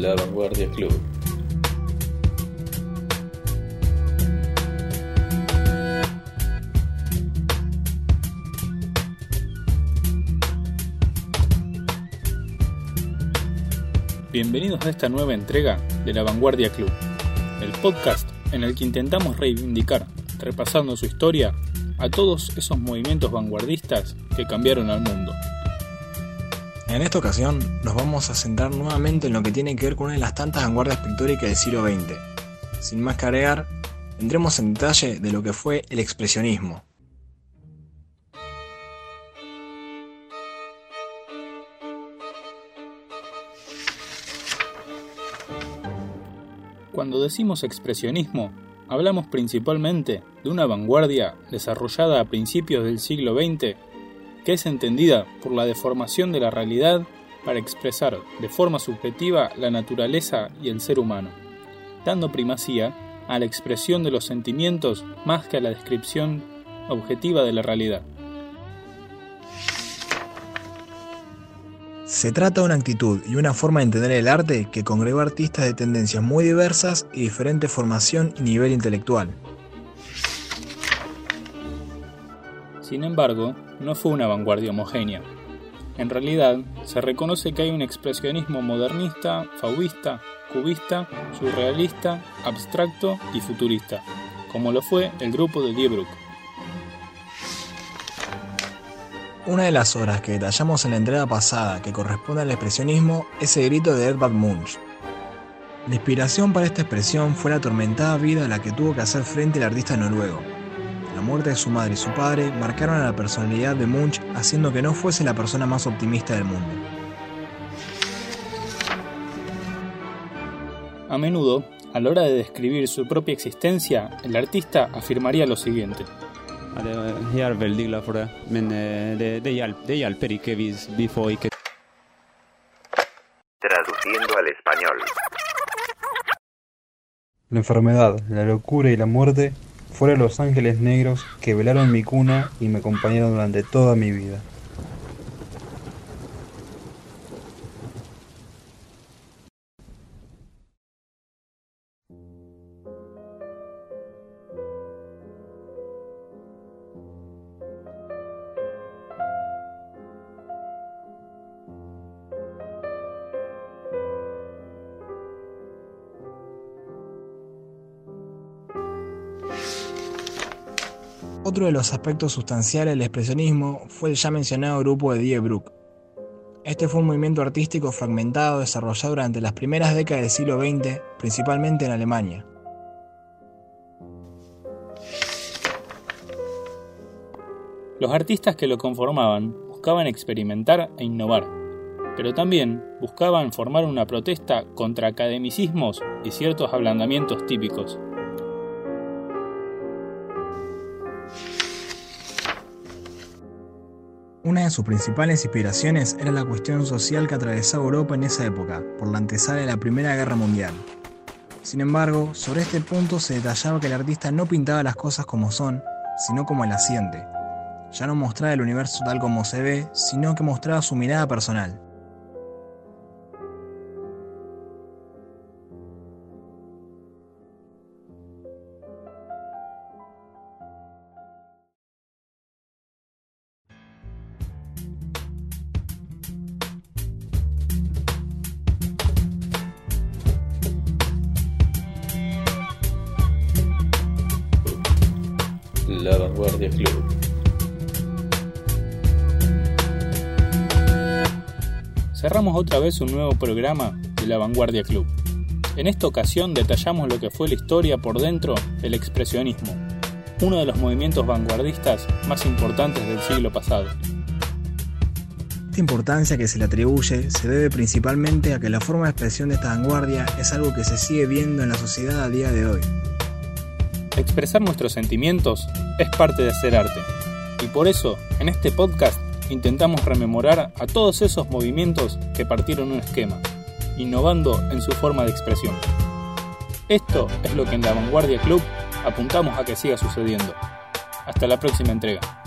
La Vanguardia Club. Bienvenidos a esta nueva entrega de La Vanguardia Club, el podcast en el que intentamos reivindicar, repasando su historia, a todos esos movimientos vanguardistas que cambiaron al mundo. En esta ocasión nos vamos a centrar nuevamente en lo que tiene que ver con una de las tantas vanguardias pictóricas del siglo XX. Sin más que agregar, entremos en detalle de lo que fue el expresionismo. Cuando decimos expresionismo, hablamos principalmente de una vanguardia desarrollada a principios del siglo XX que es entendida por la deformación de la realidad para expresar de forma subjetiva la naturaleza y el ser humano, dando primacía a la expresión de los sentimientos más que a la descripción objetiva de la realidad. Se trata de una actitud y una forma de entender el arte que congregó artistas de tendencias muy diversas y diferente formación y nivel intelectual. Sin embargo, no fue una vanguardia homogénea. En realidad, se reconoce que hay un expresionismo modernista, fauvista, cubista, surrealista, abstracto y futurista, como lo fue el grupo de Diebruck. Una de las obras que detallamos en la entrega pasada que corresponde al expresionismo es el grito de Edvard Munch. La inspiración para esta expresión fue la atormentada vida a la que tuvo que hacer frente el artista noruego. La muerte de su madre y su padre marcaron a la personalidad de Munch haciendo que no fuese la persona más optimista del mundo. A menudo, a la hora de describir su propia existencia, el artista afirmaría lo siguiente. Ja, det jeg er veldig glad for det, men det, det, hjelp, det hjelper ikke hvis vi får ikke Traduciendo al español. La enfermedad, la locura y la muerte fueron los ángeles negros que velaron mi cuna y me acompañaron durante toda mi vida. Otro de los aspectos sustanciales del expresionismo fue el ya mencionado grupo de Die Bruck. Este fue un movimiento artístico fragmentado desarrollado durante las primeras décadas del siglo XX, principalmente en Alemania. Los artistas que lo conformaban buscaban experimentar e innovar, pero también buscaban formar una protesta contra academicismos y ciertos ablandamientos típicos. Una de sus principales inspiraciones era la cuestión social que atravesaba Europa en esa época, por la antesala de la Primera Guerra Mundial. Sin embargo, sobre este punto se detallaba que el artista no pintaba las cosas como son, sino como las siente. Ya no mostraba el universo tal como se ve, sino que mostraba su mirada personal. La Vanguardia Club. Cerramos otra vez un nuevo programa de La Vanguardia Club. En esta ocasión detallamos lo que fue la historia por dentro del expresionismo, uno de los movimientos vanguardistas más importantes del siglo pasado. Esta importancia que se le atribuye se debe principalmente a que la forma de expresión de esta vanguardia es algo que se sigue viendo en la sociedad a día de hoy. Expresar nuestros sentimientos es parte de hacer arte, y por eso, en este podcast, intentamos rememorar a todos esos movimientos que partieron un esquema, innovando en su forma de expresión. Esto es lo que en la Vanguardia Club apuntamos a que siga sucediendo. Hasta la próxima entrega.